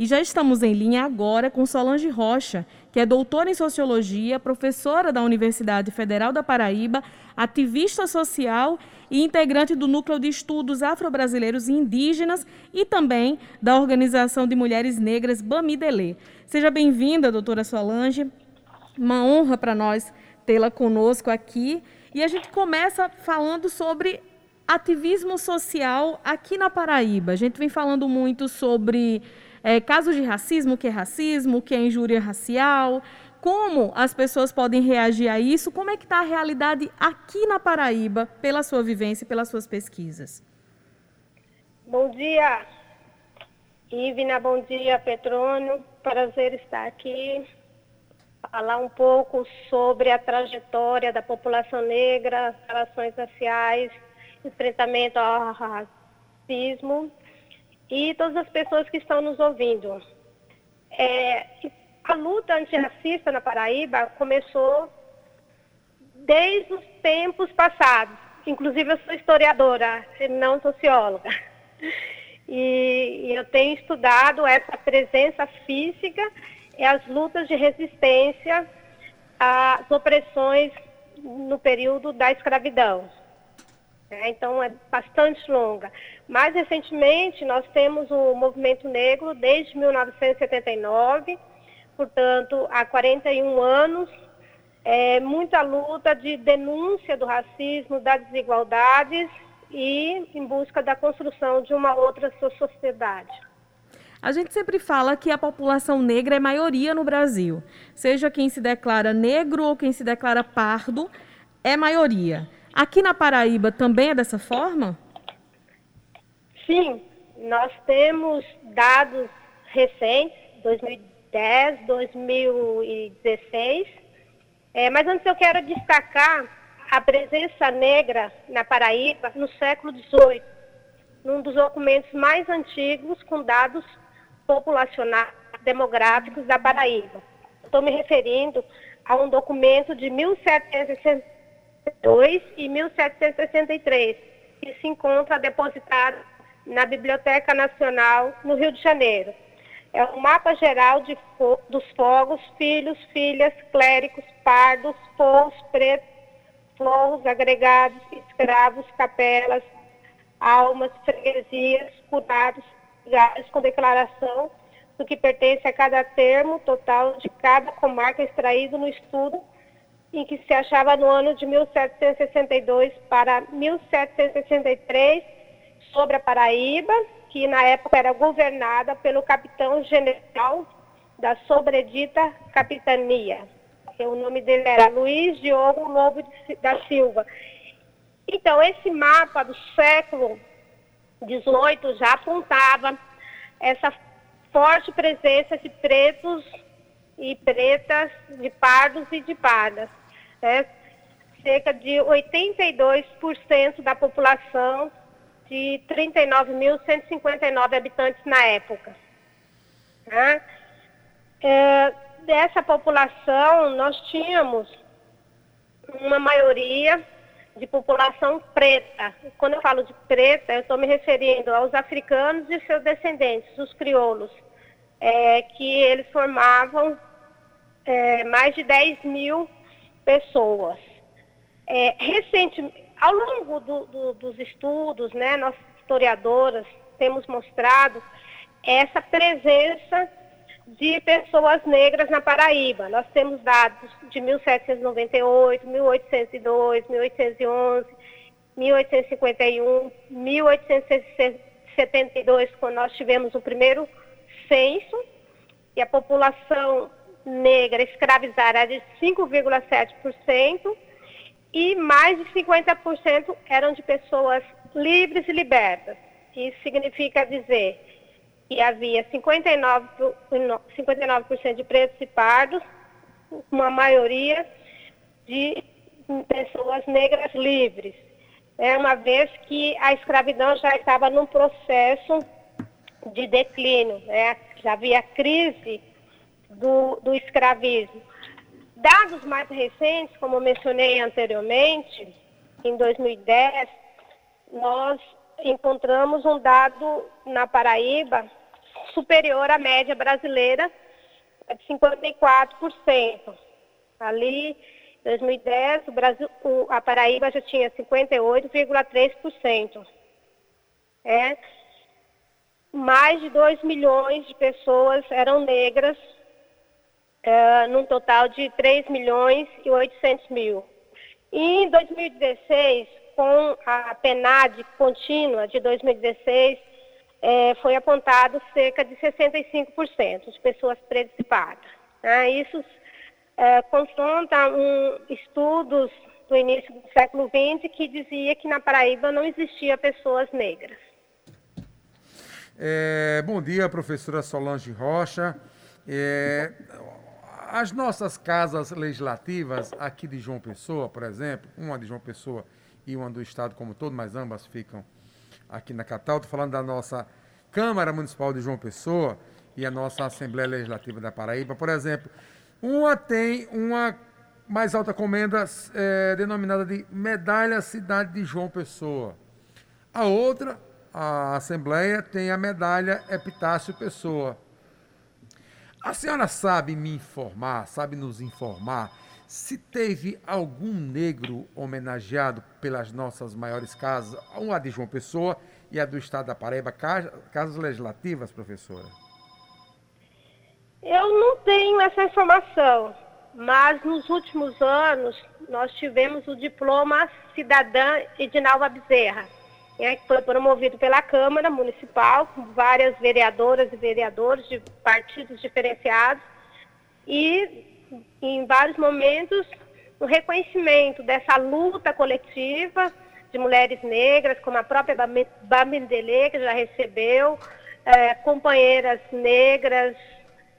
E já estamos em linha agora com Solange Rocha, que é doutora em Sociologia, professora da Universidade Federal da Paraíba, ativista social e integrante do Núcleo de Estudos Afro-Brasileiros e Indígenas e também da Organização de Mulheres Negras Bamidelê. Seja bem-vinda, doutora Solange. Uma honra para nós tê-la conosco aqui. E a gente começa falando sobre ativismo social aqui na Paraíba. A gente vem falando muito sobre é, casos de racismo, o que é racismo, o que é injúria racial, como as pessoas podem reagir a isso, como é que está a realidade aqui na Paraíba, pela sua vivência e pelas suas pesquisas. Bom dia, Ivna, bom dia, Petrônio. Prazer estar aqui falar um pouco sobre a trajetória da população negra, relações raciais, enfrentamento ao racismo e todas as pessoas que estão nos ouvindo. É, a luta antirracista na Paraíba começou desde os tempos passados. Inclusive, eu sou historiadora, não socióloga. E, e eu tenho estudado essa presença física é as lutas de resistência às opressões no período da escravidão. É, então, é bastante longa. Mais recentemente, nós temos o movimento negro desde 1979, portanto, há 41 anos, é, muita luta de denúncia do racismo, das desigualdades e em busca da construção de uma outra sociedade. A gente sempre fala que a população negra é maioria no Brasil. Seja quem se declara negro ou quem se declara pardo, é maioria. Aqui na Paraíba também é dessa forma? Sim, nós temos dados recentes, 2010, 2016. É, mas antes eu quero destacar a presença negra na Paraíba no século XVIII, num dos documentos mais antigos com dados populacionais demográficos da Paraíba. Estou me referindo a um documento de 1762 e 1763, que se encontra depositado na Biblioteca Nacional, no Rio de Janeiro. É um mapa geral fo dos fogos, filhos, filhas, clérigos, pardos, povos, pretos, flores, agregados, escravos, capelas, almas, freguesias, curados, com declaração do que pertence a cada termo total de cada comarca extraído no estudo em que se achava no ano de 1762 para 1763 sobre a Paraíba, que na época era governada pelo capitão-general da sobredita capitania. O nome dele era Luiz Diogo Lobo da Silva. Então, esse mapa do século 18 já apontava essa forte presença de pretos e pretas, de pardos e de pardas. Né? Cerca de 82% da população de 39.159 habitantes na época. Né? É, dessa população, nós tínhamos uma maioria de população preta. Quando eu falo de preta, eu estou me referindo aos africanos e seus descendentes, os crioulos, é, que eles formavam é, mais de 10 mil pessoas. É, recentemente, ao longo do, do, dos estudos, né, nós historiadoras temos mostrado essa presença de pessoas negras na Paraíba. Nós temos dados de 1798, 1802, 1811, 1851, 1872, quando nós tivemos o primeiro censo, e a população negra escravizada de 5,7%, e mais de 50% eram de pessoas livres e libertas. Isso significa dizer que havia 59%, 59 de pretos e pardos, uma maioria de pessoas negras livres. É uma vez que a escravidão já estava num processo de declínio, né? já havia crise do, do escravismo. Dados mais recentes, como eu mencionei anteriormente, em 2010, nós encontramos um dado na Paraíba superior à média brasileira, é de 54%. Ali, em 2010, o Brasil, a Paraíba já tinha 58,3%. É, mais de 2 milhões de pessoas eram negras, é, num total de 3 milhões e 800 mil. E em 2016, com a PNAD contínua de 2016, é, foi apontado cerca de 65% de pessoas participadas. Né? Isso é, confronta um, estudos do início do século XX que dizia que na Paraíba não existia pessoas negras. É, bom dia, professora Solange Rocha. É, as nossas casas legislativas aqui de João Pessoa, por exemplo, uma de João Pessoa e uma do Estado como todo, mas ambas ficam aqui na capital. Estou falando da nossa Câmara Municipal de João Pessoa e a nossa Assembleia Legislativa da Paraíba. Por exemplo, uma tem uma mais alta comenda é, denominada de Medalha Cidade de João Pessoa. A outra, a Assembleia, tem a Medalha Epitácio Pessoa. A senhora sabe me informar, sabe nos informar se teve algum negro homenageado pelas nossas maiores casas, uma de João Pessoa e a do Estado da Paraíba, casas legislativas, professora? Eu não tenho essa informação, mas nos últimos anos nós tivemos o diploma cidadã Edinalva Bezerra, né, que foi promovido pela Câmara Municipal, com várias vereadoras e vereadores de partidos diferenciados, e em vários momentos o reconhecimento dessa luta coletiva de mulheres negras, como a própria Bamendele, que já recebeu, é, companheiras negras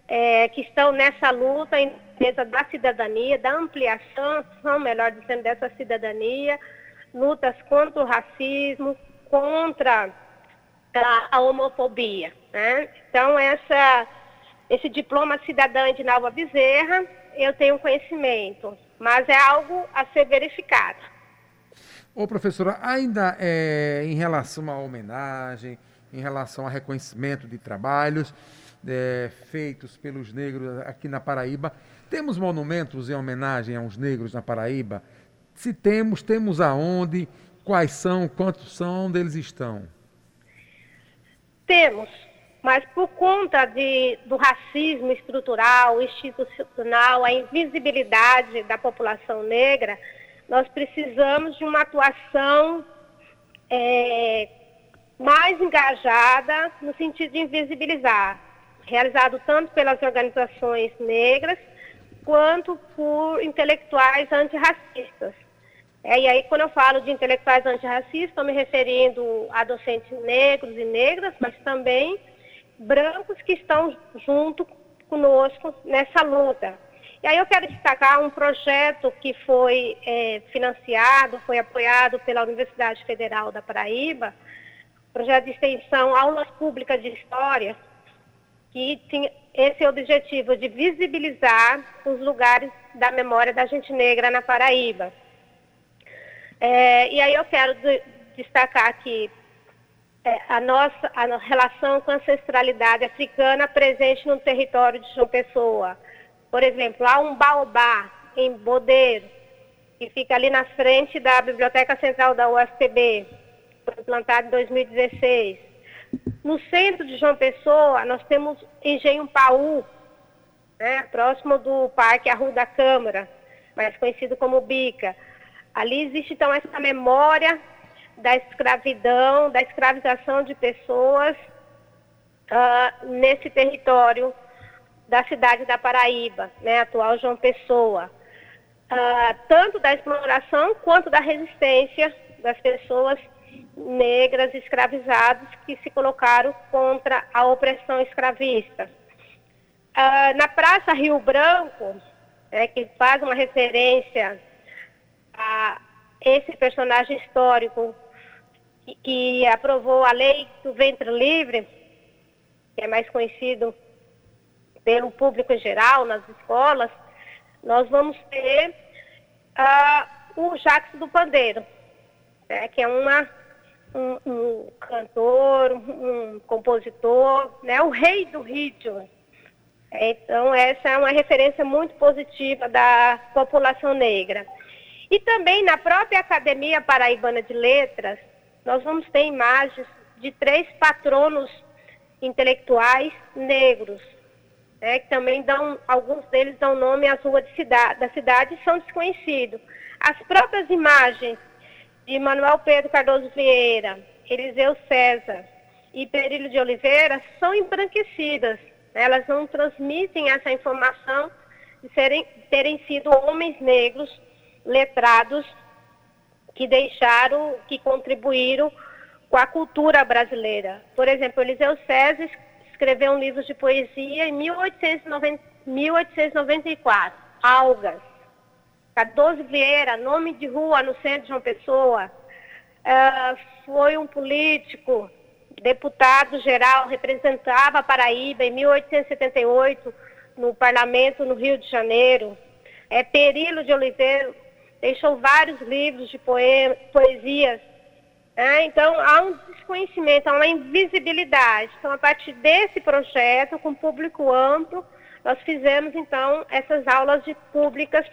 é, que estão nessa luta em defesa da cidadania, da ampliação, melhor dizendo, dessa cidadania, lutas contra o racismo, contra a, homofobia. Né? Então, essa, esse diploma cidadã de Nalva Bezerra, eu tenho conhecimento, mas é algo a ser verificado. Ô, professora, ainda é, em relação à homenagem, em relação a reconhecimento de trabalhos é, feitos pelos negros aqui na Paraíba, temos monumentos em homenagem aos negros na Paraíba? Se temos, temos aonde? Quais são? Quantos são? Onde eles estão? Temos, mas por conta de, do racismo estrutural, institucional, a invisibilidade da população negra, nós precisamos de uma atuação é, mais engajada no sentido de invisibilizar, realizado tanto pelas organizações negras quanto por intelectuais antirracistas. É, e aí, quando eu falo de intelectuais antirracistas, estou me referindo a docentes negros e negras, mas também brancos que estão junto conosco nessa luta. E aí eu quero destacar um projeto que foi é, financiado, foi apoiado pela Universidade Federal da Paraíba, projeto de extensão Aulas Públicas de História, que tinha esse objetivo de visibilizar os lugares da memória da gente negra na Paraíba. É, e aí eu quero de, destacar aqui é, a nossa a relação com a ancestralidade africana presente no território de João Pessoa por exemplo, há um baobá em Bodeiro, que fica ali na frente da Biblioteca Central da UFPB, foi plantado em 2016. No centro de João Pessoa, nós temos Engenho Paú, né, próximo do Parque Arru da Câmara, mais conhecido como Bica. Ali existe, então, essa memória da escravidão, da escravização de pessoas uh, nesse território da cidade da Paraíba, né, atual João Pessoa, uh, tanto da exploração quanto da resistência das pessoas negras escravizadas que se colocaram contra a opressão escravista. Uh, na Praça Rio Branco, é, que faz uma referência a esse personagem histórico que, que aprovou a lei do ventre livre, que é mais conhecido pelo público em geral, nas escolas, nós vamos ter uh, o Jacques do Pandeiro, né, que é uma um, um cantor, um compositor, né, o rei do ritmo. Então, essa é uma referência muito positiva da população negra. E também na própria Academia Paraibana de Letras, nós vamos ter imagens de três patronos intelectuais negros, né, que também dão, alguns deles dão nome às ruas cidade, da cidade e são desconhecidos. As próprias imagens de Manuel Pedro Cardoso Vieira, Eliseu César e Perílio de Oliveira são embranquecidas. Né? Elas não transmitem essa informação de serem, terem sido homens negros letrados que deixaram, que contribuíram com a cultura brasileira. Por exemplo, Eliseu César escreveu um livro de poesia em 1890, 1894, Algas. Cardoso Vieira, nome de rua no centro de João Pessoa, uh, foi um político, deputado geral, representava a Paraíba em 1878 no parlamento no Rio de Janeiro. É Perilo de Oliveira deixou vários livros de poe poesias. Né? Então, há um desconhecimento, há uma invisibilidade. Então, a partir desse projeto, com público amplo, nós fizemos, então, essas aulas de públicas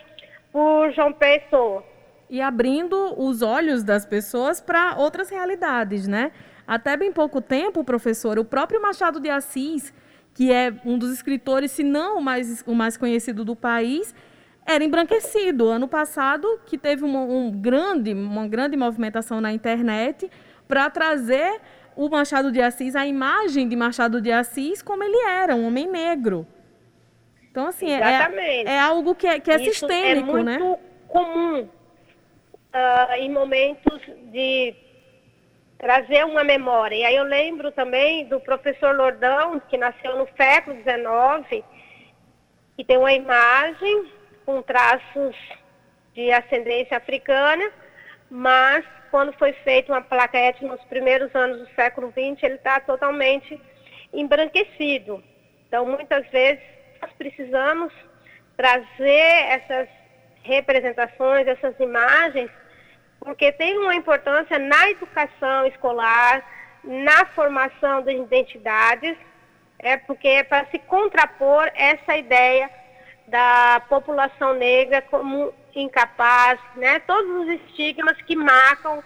por João Pessoa. E abrindo os olhos das pessoas para outras realidades, né? Até bem pouco tempo, professor, o próprio Machado de Assis, que é um dos escritores, se não o mais, o mais conhecido do país, era embranquecido. Ano passado, que teve uma, um grande, uma grande movimentação na internet para trazer o Machado de Assis, a imagem de Machado de Assis como ele era, um homem negro. Então, assim, é, é, algo que é, que é Isso é sistêmico, é muito né? comum uh, em momentos de trazer uma memória. E aí eu lembro também do professor Lordão, que nasceu no século XIX, que tem uma imagem com traços de ascendência africana, mas quando foi feita uma plaquete nos primeiros anos do século XX, ele está totalmente embranquecido. Então, muitas vezes, nós precisamos trazer essas representações, essas imagens, porque tem uma importância na educação escolar, na formação das identidades, é porque é para se contrapor essa ideia da população negra como incapaz, né? Todos os estigmas que marcam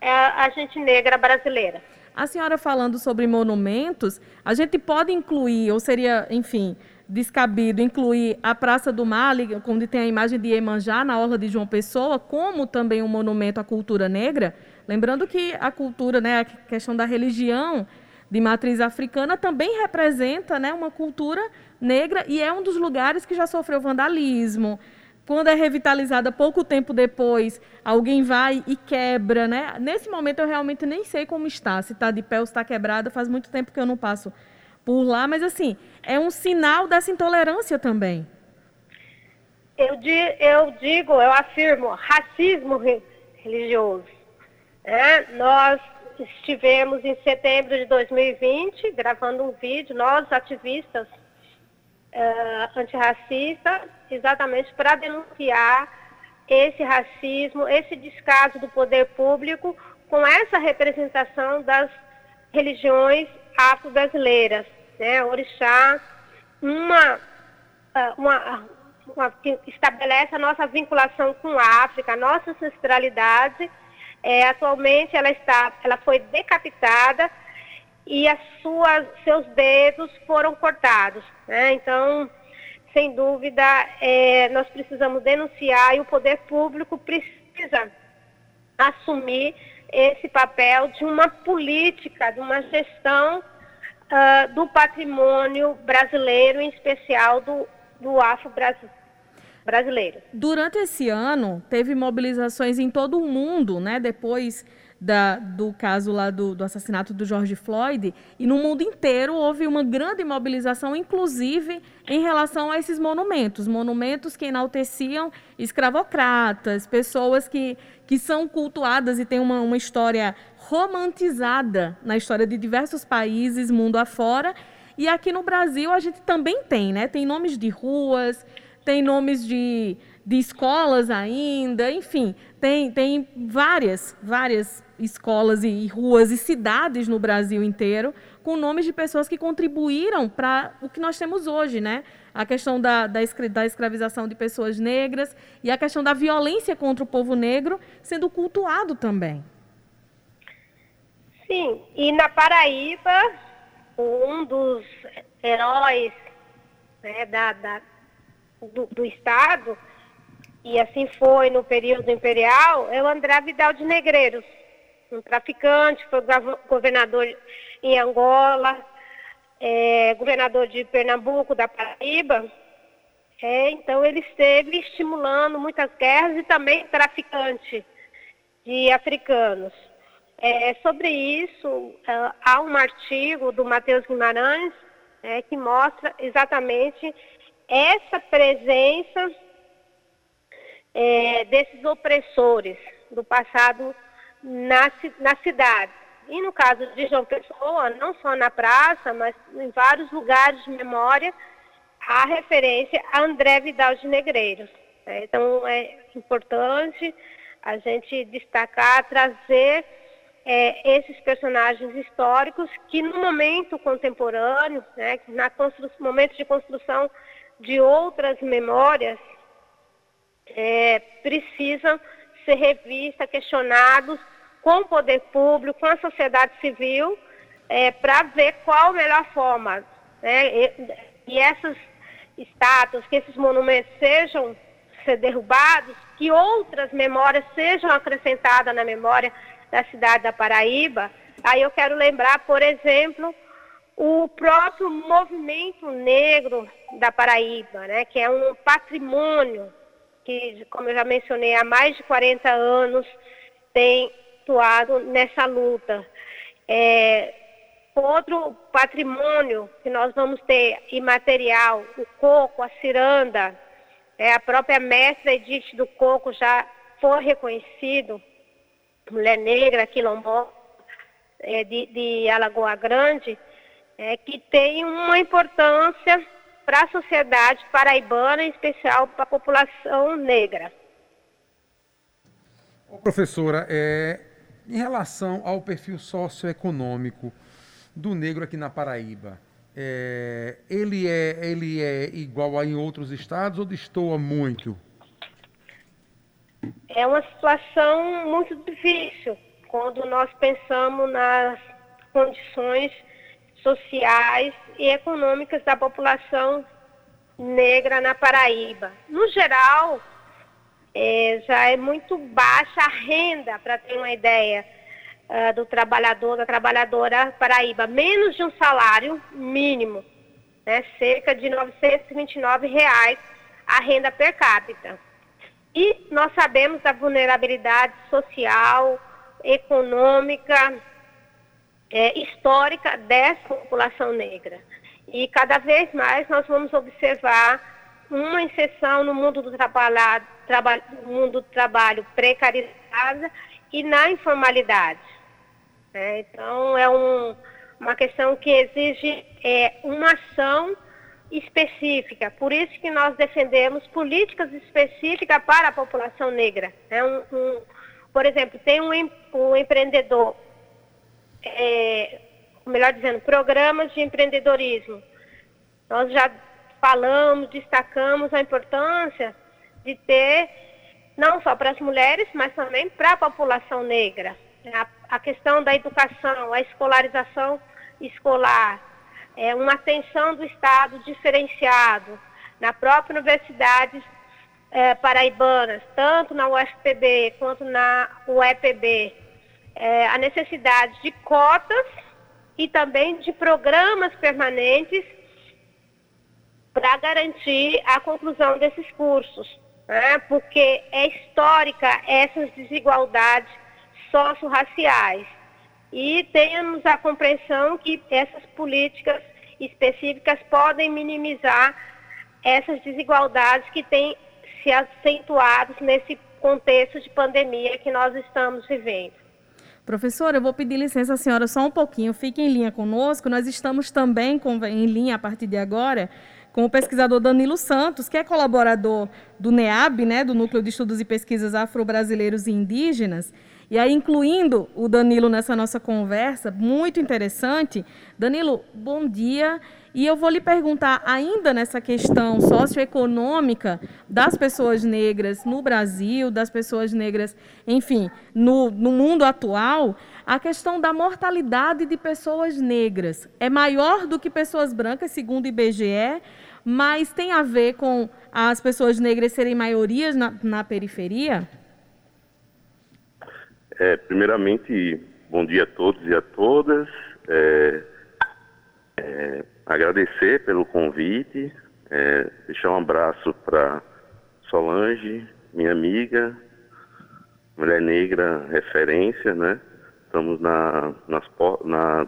é, a gente negra brasileira. A senhora falando sobre monumentos, a gente pode incluir, ou seria, enfim, descabido incluir a Praça do Mar, onde tem a imagem de Iemanjá, na Orla de João Pessoa, como também um monumento à cultura negra. Lembrando que a cultura, né, a questão da religião de matriz africana também representa né, uma cultura negra e é um dos lugares que já sofreu vandalismo. Quando é revitalizada pouco tempo depois, alguém vai e quebra, né? Nesse momento eu realmente nem sei como está, se está de pé ou se está quebrada, faz muito tempo que eu não passo por lá, mas assim, é um sinal dessa intolerância também. Eu, di, eu digo, eu afirmo, racismo religioso. É, nós estivemos em setembro de 2020 gravando um vídeo, nós ativistas uh, antirracistas, exatamente para denunciar esse racismo, esse descaso do poder público com essa representação das religiões afro-brasileiras né, orixá, uma, ah, uma, uma, que estabelece a nossa vinculação com a África, a nossa ancestralidade. É, atualmente ela está, ela foi decapitada e as suas, seus dedos foram cortados. Né? Então, sem dúvida, é, nós precisamos denunciar e o poder público precisa assumir esse papel de uma política, de uma gestão uh, do patrimônio brasileiro, em especial do, do afro-brasileiro. Durante esse ano, teve mobilizações em todo o mundo, né? Depois da, do caso lá do, do, assassinato do George Floyd, e no mundo inteiro houve uma grande mobilização, inclusive em relação a esses monumentos, monumentos que enalteciam escravocratas, pessoas que, que são cultuadas e têm uma, uma história romantizada na história de diversos países, mundo afora. E aqui no Brasil a gente também tem, né? Tem nomes de ruas, tem nomes de, de escolas ainda, enfim, tem, tem várias, várias escolas e ruas e cidades no Brasil inteiro com nomes de pessoas que contribuíram para o que nós temos hoje, né? A questão da, da, da escravização de pessoas negras e a questão da violência contra o povo negro sendo cultuado também. Sim, e na Paraíba, um dos heróis né, da, da do, do Estado e assim foi no período imperial, é o André Vidal de Negreiros, um traficante, foi governador em Angola, é, governador de Pernambuco, da Paraíba. É, então ele esteve estimulando muitas guerras e também traficante de africanos. É, sobre isso, é, há um artigo do Matheus Guimarães é, que mostra exatamente essa presença é, desses opressores do passado na, na cidade. E no caso de João Pessoa, não só na praça, mas em vários lugares de memória, há referência a André Vidal de Negreiros. É, então é importante a gente destacar, trazer é, esses personagens históricos que no momento contemporâneo, né, na momento de construção de outras memórias, é, precisam ser revistas, questionados com o poder público, com a sociedade civil, é, para ver qual a melhor forma. Né? E, e essas estátuas, que esses monumentos sejam ser derrubados, que outras memórias sejam acrescentadas na memória da cidade da Paraíba. Aí eu quero lembrar, por exemplo, o próprio movimento negro da Paraíba, né, que é um patrimônio que, como eu já mencionei, há mais de 40 anos tem atuado nessa luta. É, outro patrimônio que nós vamos ter imaterial, o coco, a ciranda, é, a própria mestra Edith do coco já foi reconhecido, mulher negra, quilombola, é, de, de Alagoa Grande, é, que tem uma importância para a sociedade paraibana, em especial para a população negra. Ô, professora, é, em relação ao perfil socioeconômico do negro aqui na Paraíba, é, ele, é, ele é igual a em outros estados ou destoa muito? É uma situação muito difícil quando nós pensamos nas condições sociais e econômicas da população negra na Paraíba. No geral, é, já é muito baixa a renda, para ter uma ideia, uh, do trabalhador, da trabalhadora Paraíba. Menos de um salário mínimo, né, cerca de 929 reais a renda per capita. E nós sabemos da vulnerabilidade social, econômica, é, histórica dessa população negra. E cada vez mais nós vamos observar uma inserção no mundo do trabalho, traba, mundo do trabalho precarizada e na informalidade. É, então, é um, uma questão que exige é, uma ação específica. Por isso que nós defendemos políticas específicas para a população negra. É um, um, por exemplo, tem um, um empreendedor é, melhor dizendo, programas de empreendedorismo. Nós já falamos, destacamos a importância de ter, não só para as mulheres, mas também para a população negra. A, a questão da educação, a escolarização escolar, é, uma atenção do Estado diferenciado na própria universidade é, paraibanas, tanto na UFPB quanto na UEPB é, a necessidade de cotas e também de programas permanentes para garantir a conclusão desses cursos, né? porque é histórica essas desigualdades socio-raciais. E temos a compreensão que essas políticas específicas podem minimizar essas desigualdades que têm se acentuado nesse contexto de pandemia que nós estamos vivendo. Professora, eu vou pedir licença à senhora só um pouquinho. Fique em linha conosco. Nós estamos também com, em linha a partir de agora com o pesquisador Danilo Santos, que é colaborador do NEAB, né, do Núcleo de Estudos e Pesquisas Afro-Brasileiros e Indígenas, e aí, incluindo o Danilo nessa nossa conversa, muito interessante. Danilo, bom dia. E eu vou lhe perguntar, ainda nessa questão socioeconômica das pessoas negras no Brasil, das pessoas negras, enfim, no, no mundo atual, a questão da mortalidade de pessoas negras é maior do que pessoas brancas, segundo o IBGE, mas tem a ver com as pessoas negras serem maiorias na, na periferia? É, primeiramente, bom dia a todos e a todas. É, é, agradecer pelo convite, é, deixar um abraço para Solange, minha amiga, mulher negra referência, né? Estamos na, nas, na,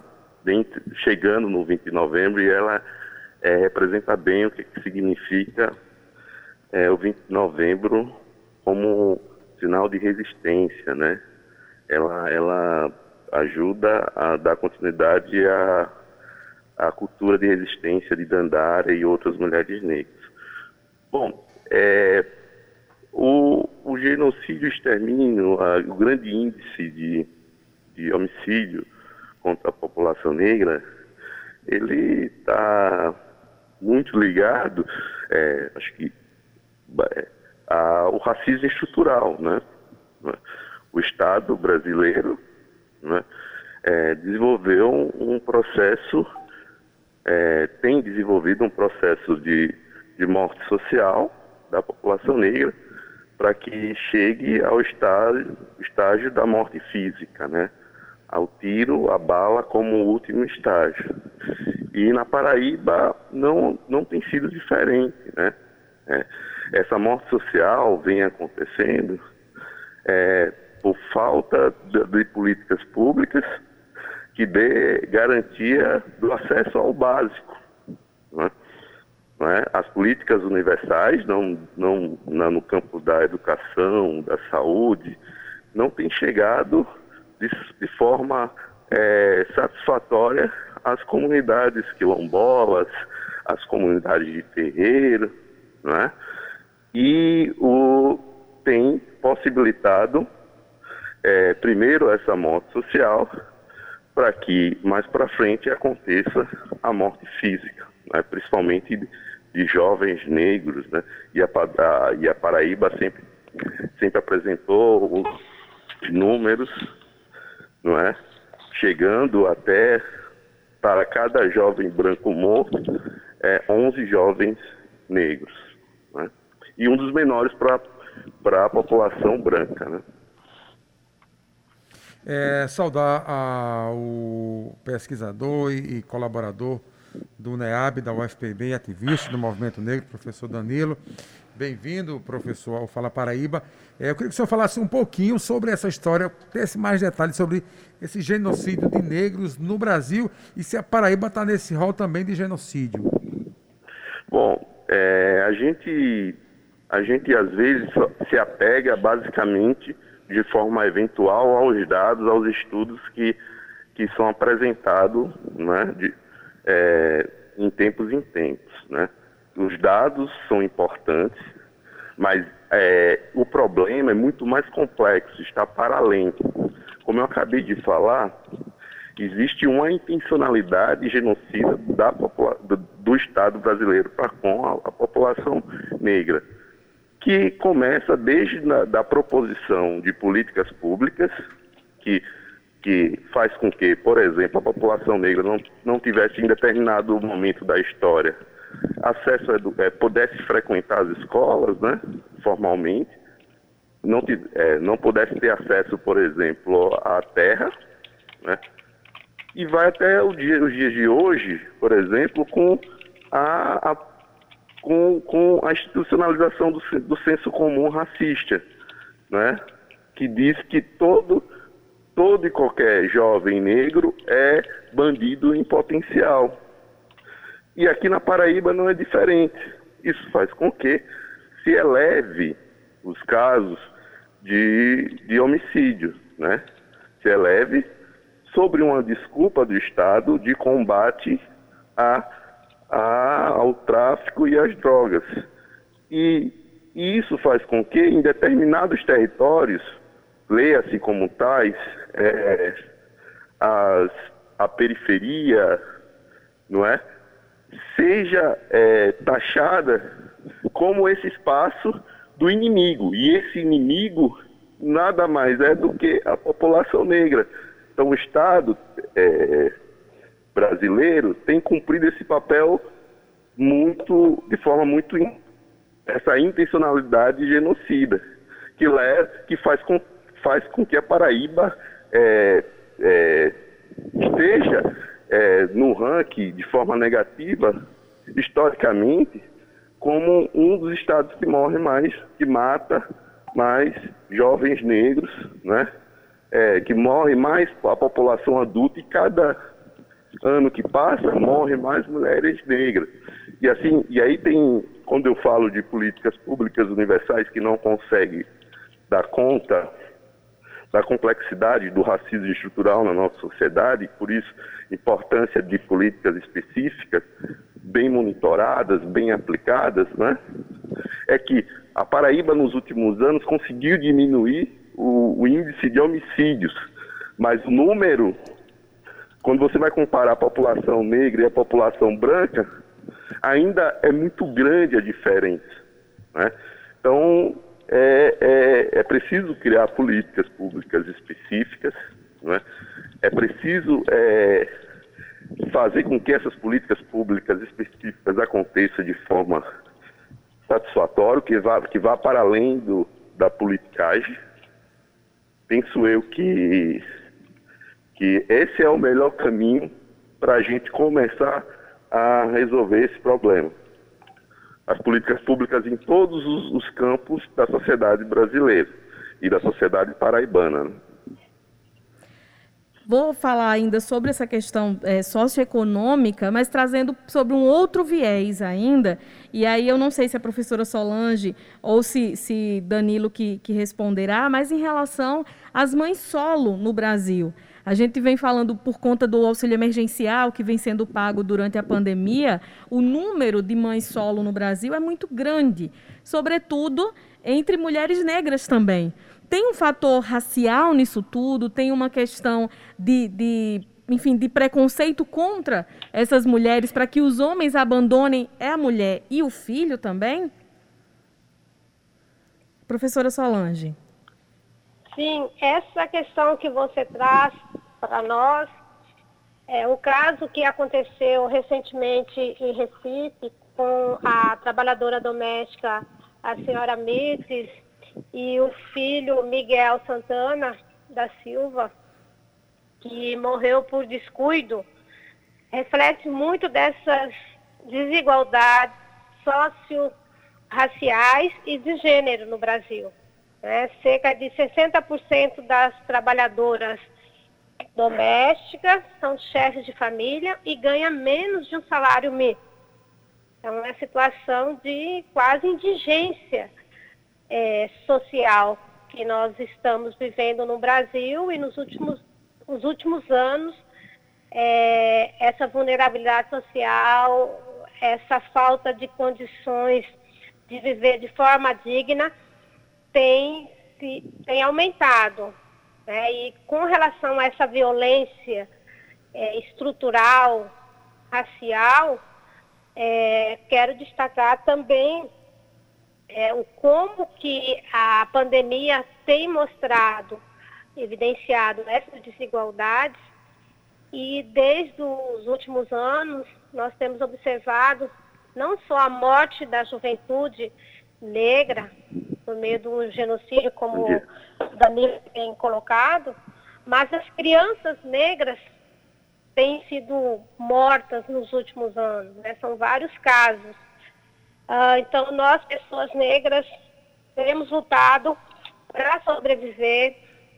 chegando no 20 de novembro e ela é, representa bem o que, que significa é, o 20 de novembro como sinal de resistência, né? ela, ela ajuda a dar continuidade à, à cultura de resistência de Dandara e outras mulheres negras. Bom, é, o, o genocídio e extermínio, a, o grande índice de, de homicídio contra a população negra, ele está muito ligado, é, acho que, é, ao racismo estrutural, né? o Estado brasileiro né, é, desenvolveu um processo, é, tem desenvolvido um processo de, de morte social da população negra para que chegue ao estágio, estágio da morte física, né? ao tiro, a bala como último estágio. E na Paraíba não, não tem sido diferente. Né? É, essa morte social vem acontecendo é, por falta de, de políticas públicas que dê garantia do acesso ao básico. Né? É? As políticas universais, não, não, não, no campo da educação, da saúde, não têm chegado de, de forma é, satisfatória às comunidades quilombolas, às comunidades de terreiro, é? e o, tem possibilitado é, primeiro essa morte social, para que mais para frente aconteça a morte física, né? principalmente de, de, jovens negros, né? E a, a, e a Paraíba sempre, sempre apresentou os números, não é? Chegando até para cada jovem branco morto, é, 11 jovens negros. Né? E um dos menores para a população branca. Né? É, saudar o pesquisador e, e, colaborador do NEAB, da UFPB, ativista do Movimento Negro, professor Danilo. Bem-vindo, professor, ao Fala Paraíba. É, eu queria que o senhor falasse um pouquinho sobre essa história, desse mais detalhes sobre esse genocídio de negros no Brasil e se a Paraíba está nesse rol também de genocídio. Bom, é, a gente a gente às vezes se apega basicamente de forma eventual aos dados, aos estudos que, que são apresentados né, de, é, em tempos em tempos. Né. Os dados são importantes, mas é, o problema é muito mais complexo, está para além. Como eu acabei de falar, existe uma intencionalidade genocida da do, do Estado brasileiro para com a, a população negra que começa desde na, da proposição de políticas públicas que, que faz com que, por exemplo, a população negra não, não tivesse em determinado momento da história acesso a, é, pudesse frequentar as escolas, né, formalmente, não, é, não pudesse ter acesso, por exemplo, à terra, né, e vai até dia, os dias de hoje, por exemplo, com a, a com, com a institucionalização do, do senso comum racista, né? que diz que todo, todo e qualquer jovem negro é bandido em potencial. E aqui na Paraíba não é diferente. Isso faz com que se eleve os casos de, de homicídio, né? se eleve sobre uma desculpa do Estado de combate a a, ao tráfico e às drogas. E, isso faz com que, em determinados territórios, leia-se como tais, é, as, a periferia, não é? Seja é, taxada como esse espaço do inimigo. E esse inimigo nada mais é do que a população negra. Então o Estado é, brasileiro tem cumprido esse papel muito, de forma muito essa intencionalidade genocida que que faz com, faz com que a Paraíba é, é, esteja é, no ranking de forma negativa historicamente como um dos estados que morre mais, que mata mais jovens negros, né? É, que morre mais a população adulta e cada ano que passa morre mais mulheres negras. E assim, e aí tem, quando eu falo de políticas públicas universais que não conseguem dar conta da complexidade do racismo estrutural na nossa sociedade, por isso importância de políticas específicas, bem monitoradas, bem aplicadas, né? É que a Paraíba nos últimos anos conseguiu diminuir o, o índice de homicídios, mas o número, quando você vai comparar a população negra e a população branca, ainda é muito grande a diferença, né? Então é, é, é preciso criar políticas públicas específicas, não é? É preciso é, fazer com que essas políticas públicas específicas aconteçam de forma satisfatória, que vá, que vá para além do, da politicagem. Penso eu que, que esse é o melhor caminho para a gente começar a resolver esse problema as políticas públicas em todos os, os campos da sociedade brasileira e da sociedade paraibana. Né? Vou falar ainda sobre essa questão é, socioeconômica, mas trazendo sobre um outro viés ainda. E aí eu não sei se a professora Solange ou se, se Danilo que, que responderá, mas em relação às mães solo no Brasil. A gente vem falando por conta do auxílio emergencial que vem sendo pago durante a pandemia, o número de mães solo no Brasil é muito grande, sobretudo entre mulheres negras também. Tem um fator racial nisso tudo, tem uma questão de, de enfim, de preconceito contra essas mulheres para que os homens abandonem é a mulher e o filho também? Professora Solange. Sim, essa questão que você traz para nós é o caso que aconteceu recentemente em Recife com a trabalhadora doméstica, a senhora Mites, e o filho Miguel Santana da Silva, que morreu por descuido, reflete muito dessas desigualdades socio-raciais e de gênero no Brasil. Né? Cerca de 60% das trabalhadoras domésticas são chefes de família e ganham menos de um salário mínimo. Então, é uma situação de quase indigência é, social que nós estamos vivendo no Brasil e nos últimos, nos últimos anos, é, essa vulnerabilidade social, essa falta de condições de viver de forma digna tem, tem aumentado. Né? E com relação a essa violência é, estrutural, racial, é, quero destacar também é, o como que a pandemia tem mostrado, evidenciado essas desigualdades e desde os últimos anos nós temos observado não só a morte da juventude negra, por meio do genocídio, como o Danilo tem colocado, mas as crianças negras têm sido mortas nos últimos anos, né? são vários casos. Ah, então, nós, pessoas negras, temos lutado para sobreviver,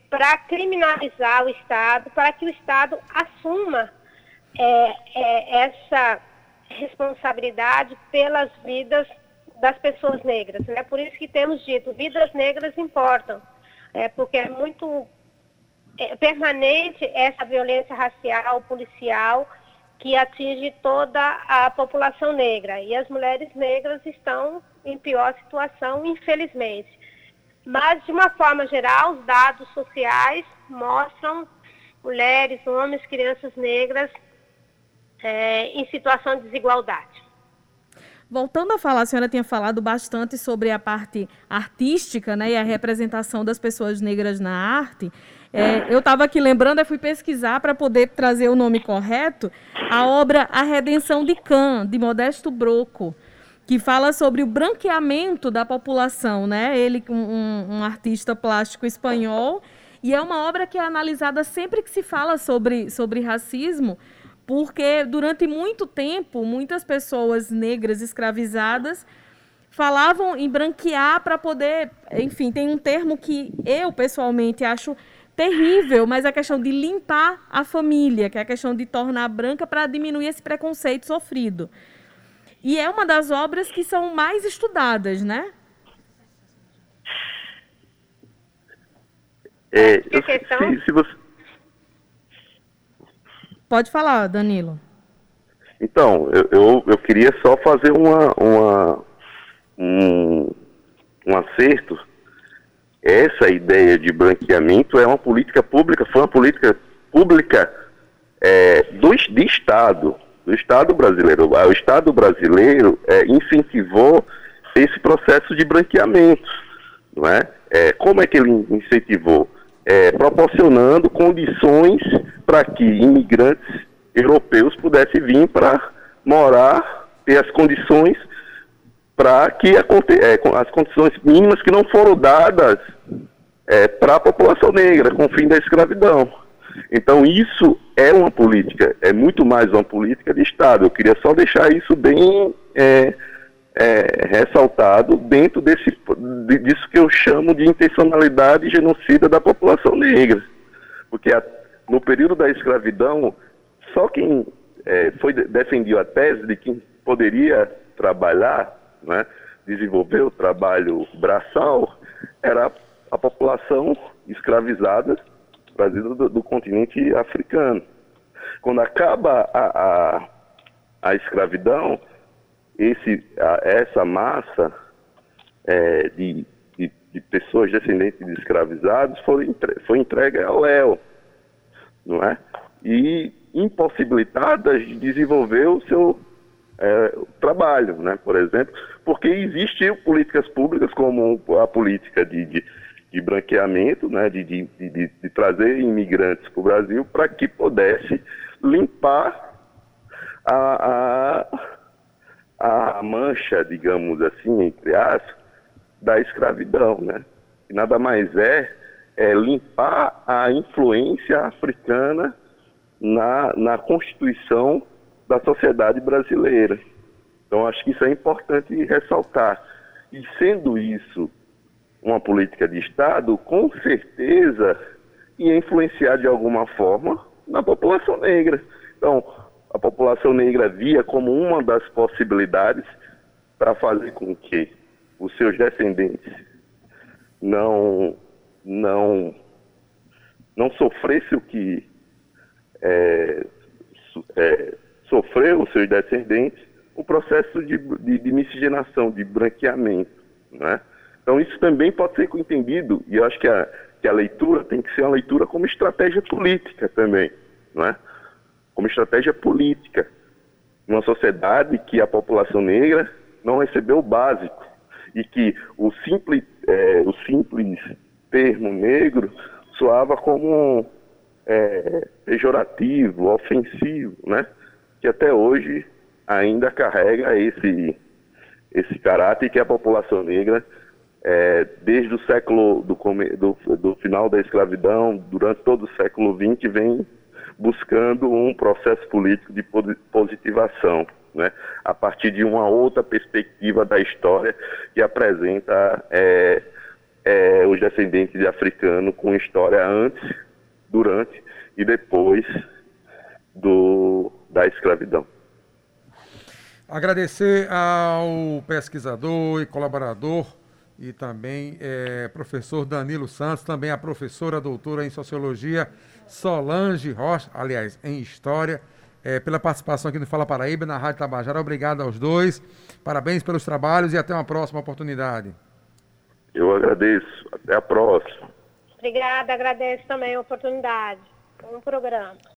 para criminalizar o Estado, para que o Estado assuma é, é, essa responsabilidade pelas vidas das pessoas negras. Né? por isso que temos dito, vidas negras importam, é, porque é muito é, permanente essa violência racial, policial, que atinge toda a população negra. E as mulheres negras estão em pior situação, infelizmente. Mas, de uma forma geral, os dados sociais mostram mulheres, homens, crianças negras é, em situação de desigualdade. Voltando a falar, a senhora tinha falado bastante sobre a parte artística né, e a representação das pessoas negras na arte. É, eu estava aqui lembrando, eu fui pesquisar para poder trazer o nome correto, a obra A Redenção de Can, de Modesto Broco, que fala sobre o branqueamento da população. Né? Ele, um, um artista plástico espanhol, e é uma obra que é analisada sempre que se fala sobre, sobre racismo, porque durante muito tempo, muitas pessoas negras escravizadas falavam em branquear para poder. Enfim, tem um termo que eu, pessoalmente, acho terrível, mas é a questão de limpar a família, que é a questão de tornar branca para diminuir esse preconceito sofrido. E é uma das obras que são mais estudadas, né? É, eu, se, se você... Pode falar, Danilo. Então, eu, eu, eu queria só fazer uma, uma, um, um acerto essa ideia de branqueamento é uma política pública, foi uma política pública é, do, de Estado, do Estado brasileiro. O Estado brasileiro é, incentivou esse processo de branqueamento. Não é? é como é que ele incentivou? É, proporcionando condições para que imigrantes europeus pudessem vir para morar, ter as condições para que é, as condições mínimas que não foram dadas é, para a população negra com o fim da escravidão. Então isso é uma política, é muito mais uma política de Estado. Eu queria só deixar isso bem é, é, ressaltado dentro desse, disso que eu chamo de intencionalidade genocida da população negra. Porque a, no período da escravidão, só quem é, foi defendiu a tese de que poderia trabalhar né, desenvolver o trabalho braçal era a população escravizada trazida do, do continente africano. Quando acaba a, a, a escravidão, esse, a, essa massa é, de, de, de, pessoas descendentes de escravizados foi, entre, foi entregue ao léo, não é? E impossibilitadas de desenvolver o seu é, trabalho, né, por exemplo, porque existiam políticas públicas como a política de, de, de branqueamento, né, de, de, de, de trazer imigrantes para o Brasil para que pudesse limpar a, a, a mancha, digamos assim, entre aspas, da escravidão, né? E nada mais é, é limpar a influência africana na, na constituição da sociedade brasileira. Então, acho que isso é importante ressaltar. E sendo isso uma política de Estado, com certeza ia influenciar de alguma forma na população negra. Então, a população negra via como uma das possibilidades para fazer com que os seus descendentes não não não sofresse o que é, é, sofreu os seus descendentes o processo de, de, de miscigenação, de branqueamento. Né? Então isso também pode ser entendido, e eu acho que a, que a leitura tem que ser uma leitura como estratégia política também, não é? Como estratégia política. Uma sociedade que a população negra não recebeu o básico e que o simples, é, o simples termo negro soava como é, pejorativo, ofensivo, né? que até hoje ainda carrega esse, esse caráter que a população negra, é, desde o século do, do, do, final da escravidão, durante todo o século XX, vem buscando um processo político de positivação, né, a partir de uma outra perspectiva da história que apresenta é, é, os descendentes de africano com história antes, durante e depois do, da escravidão. Agradecer ao pesquisador e colaborador e também é, professor Danilo Santos, também a professora doutora em Sociologia Solange Rocha, aliás, em História, é, pela participação aqui no Fala Paraíba, na Rádio Tabajara. Obrigado aos dois. Parabéns pelos trabalhos e até uma próxima oportunidade. Eu agradeço. Até a próxima. Obrigada, agradeço também a oportunidade. Bom programa.